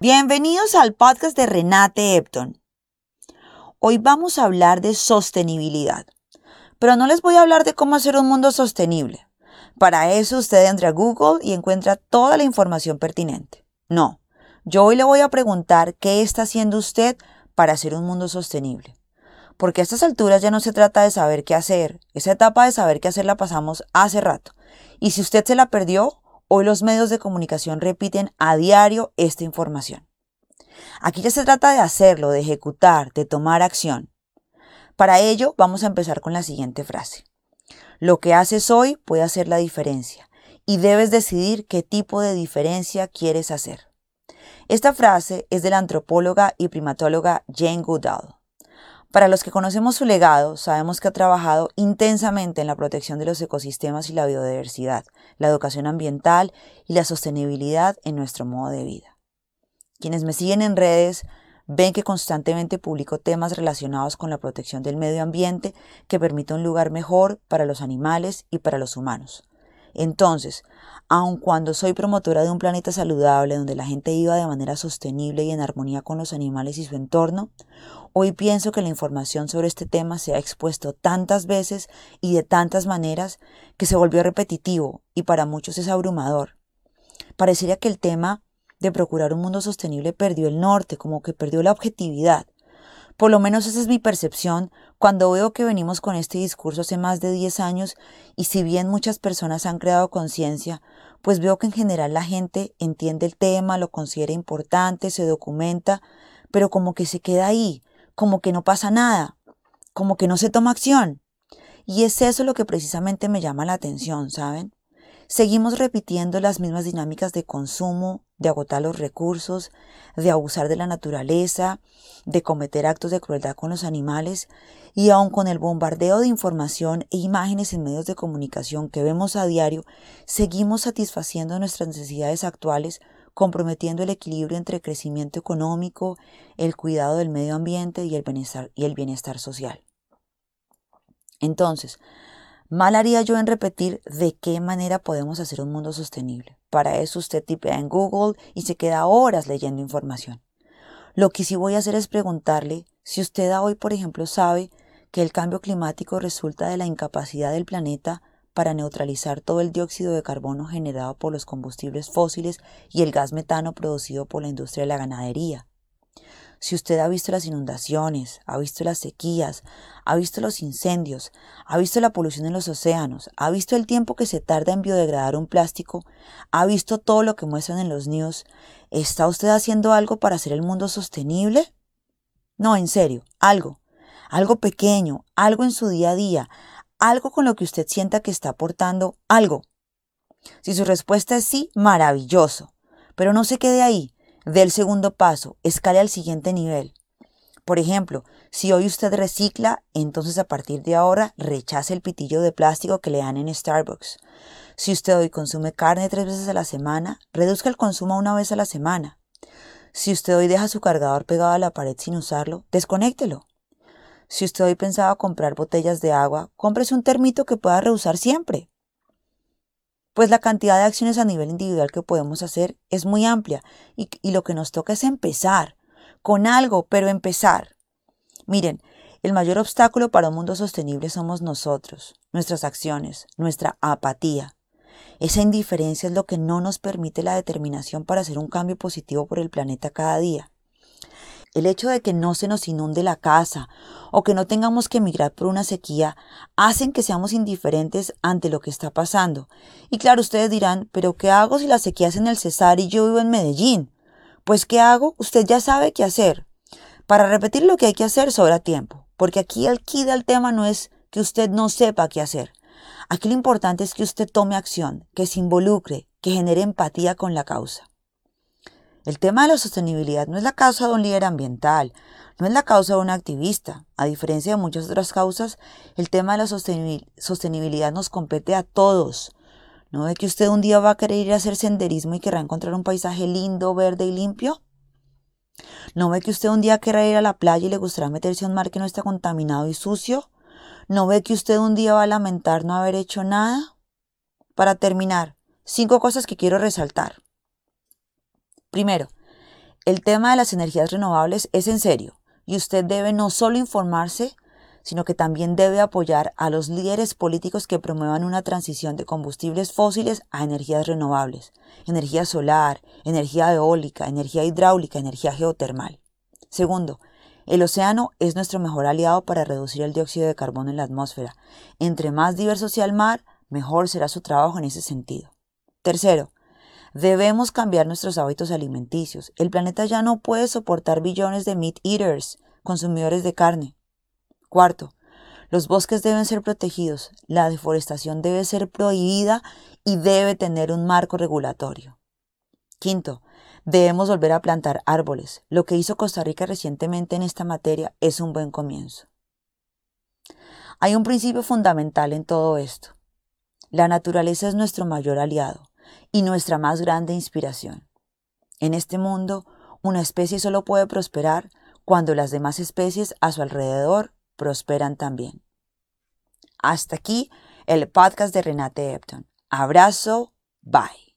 Bienvenidos al podcast de Renate Epton. Hoy vamos a hablar de sostenibilidad, pero no les voy a hablar de cómo hacer un mundo sostenible. Para eso usted entra a Google y encuentra toda la información pertinente. No, yo hoy le voy a preguntar qué está haciendo usted para hacer un mundo sostenible. Porque a estas alturas ya no se trata de saber qué hacer. Esa etapa de saber qué hacer la pasamos hace rato. Y si usted se la perdió, hoy los medios de comunicación repiten a diario esta información. Aquí ya se trata de hacerlo, de ejecutar, de tomar acción. Para ello vamos a empezar con la siguiente frase. Lo que haces hoy puede hacer la diferencia y debes decidir qué tipo de diferencia quieres hacer. Esta frase es de la antropóloga y primatóloga Jane Goodall. Para los que conocemos su legado, sabemos que ha trabajado intensamente en la protección de los ecosistemas y la biodiversidad, la educación ambiental y la sostenibilidad en nuestro modo de vida. Quienes me siguen en redes ven que constantemente publico temas relacionados con la protección del medio ambiente que permita un lugar mejor para los animales y para los humanos. Entonces, aun cuando soy promotora de un planeta saludable donde la gente viva de manera sostenible y en armonía con los animales y su entorno, hoy pienso que la información sobre este tema se ha expuesto tantas veces y de tantas maneras que se volvió repetitivo y para muchos es abrumador. Parecería que el tema de procurar un mundo sostenible perdió el norte, como que perdió la objetividad. Por lo menos esa es mi percepción cuando veo que venimos con este discurso hace más de 10 años y si bien muchas personas han creado conciencia, pues veo que en general la gente entiende el tema, lo considera importante, se documenta, pero como que se queda ahí, como que no pasa nada, como que no se toma acción. Y es eso lo que precisamente me llama la atención, ¿saben? Seguimos repitiendo las mismas dinámicas de consumo, de agotar los recursos, de abusar de la naturaleza, de cometer actos de crueldad con los animales, y aun con el bombardeo de información e imágenes en medios de comunicación que vemos a diario, seguimos satisfaciendo nuestras necesidades actuales, comprometiendo el equilibrio entre crecimiento económico, el cuidado del medio ambiente bienestar, y el bienestar social. Entonces, Mal haría yo en repetir de qué manera podemos hacer un mundo sostenible. Para eso usted tipea en Google y se queda horas leyendo información. Lo que sí voy a hacer es preguntarle si usted hoy, por ejemplo, sabe que el cambio climático resulta de la incapacidad del planeta para neutralizar todo el dióxido de carbono generado por los combustibles fósiles y el gas metano producido por la industria de la ganadería. Si usted ha visto las inundaciones, ha visto las sequías, ha visto los incendios, ha visto la polución en los océanos, ha visto el tiempo que se tarda en biodegradar un plástico, ha visto todo lo que muestran en los news, ¿está usted haciendo algo para hacer el mundo sostenible? No, en serio, algo. Algo pequeño, algo en su día a día, algo con lo que usted sienta que está aportando algo. Si su respuesta es sí, maravilloso. Pero no se quede ahí. Del segundo paso, escale al siguiente nivel. Por ejemplo, si hoy usted recicla, entonces a partir de ahora rechace el pitillo de plástico que le dan en Starbucks. Si usted hoy consume carne tres veces a la semana, reduzca el consumo una vez a la semana. Si usted hoy deja su cargador pegado a la pared sin usarlo, desconéctelo. Si usted hoy pensaba comprar botellas de agua, cómprese un termito que pueda reusar siempre pues la cantidad de acciones a nivel individual que podemos hacer es muy amplia y, lo que nos toca es empezar con algo, pero empezar. Miren, el mayor obstáculo para un mundo sostenible somos nosotros, nuestras acciones, nuestra apatía. Esa indiferencia es lo que no nos permite la determinación para hacer un cambio positivo por el planeta cada día. El hecho de que no se nos inunde la casa o que no tengamos que emigrar por una sequía hacen que seamos indiferentes ante lo que está pasando. Y claro, ustedes dirán, pero ¿qué hago si la sequía es en el Cesar y yo vivo en Medellín? Pues ¿qué hago? Usted ya sabe qué hacer. Para repetir lo que hay que hacer sobra tiempo, porque aquí el key del tema no es que usted no sepa qué hacer. Aquí lo importante es que usted tome acción, que se involucre, que genere empatía con la causa. El tema de la sostenibilidad no es la causa de un líder ambiental, no es la causa de un activista. A diferencia de muchas otras causas, el tema de la sostenibilidad nos compete a todos. ¿No ve que usted un día va a querer ir a hacer senderismo y querrá encontrar un paisaje lindo, verde y limpio? ¿No ve que usted un día querrá ir a la playa y le gustará meterse a un mar que no está contaminado y sucio? ¿No ve que usted un día va a lamentar no haber hecho nada? Para terminar, cinco cosas que quiero resaltar. Primero, el tema de las energías renovables es en serio y usted debe no solo informarse, sino que también debe apoyar a los líderes políticos que promuevan una transición de combustibles fósiles a energías renovables, energía solar, energía eólica, energía hidráulica, energía geotermal. Segundo, el océano es nuestro mejor aliado para reducir el dióxido de carbono en la atmósfera. Entre más diverso sea el mar, mejor será su trabajo en ese sentido. Tercero, debemos cambiar nuestros hábitos alimenticios. El planeta ya no puede soportar billones de meat eaters, consumidores de carne. Cuarto, los bosques deben ser protegidos, la deforestación debe ser prohibida y debe tener un marco regulatorio. Quinto, debemos volver a plantar árboles. Lo que hizo Costa Rica recientemente en esta materia es un buen comienzo. Hay un principio fundamental en todo esto. La naturaleza es nuestro mayor aliado y nuestra más grande inspiración. En este mundo, una especie solo puede prosperar cuando las demás especies a su alrededor prosperan también. Hasta aquí el podcast de Renate Epton. Abrazo, bye.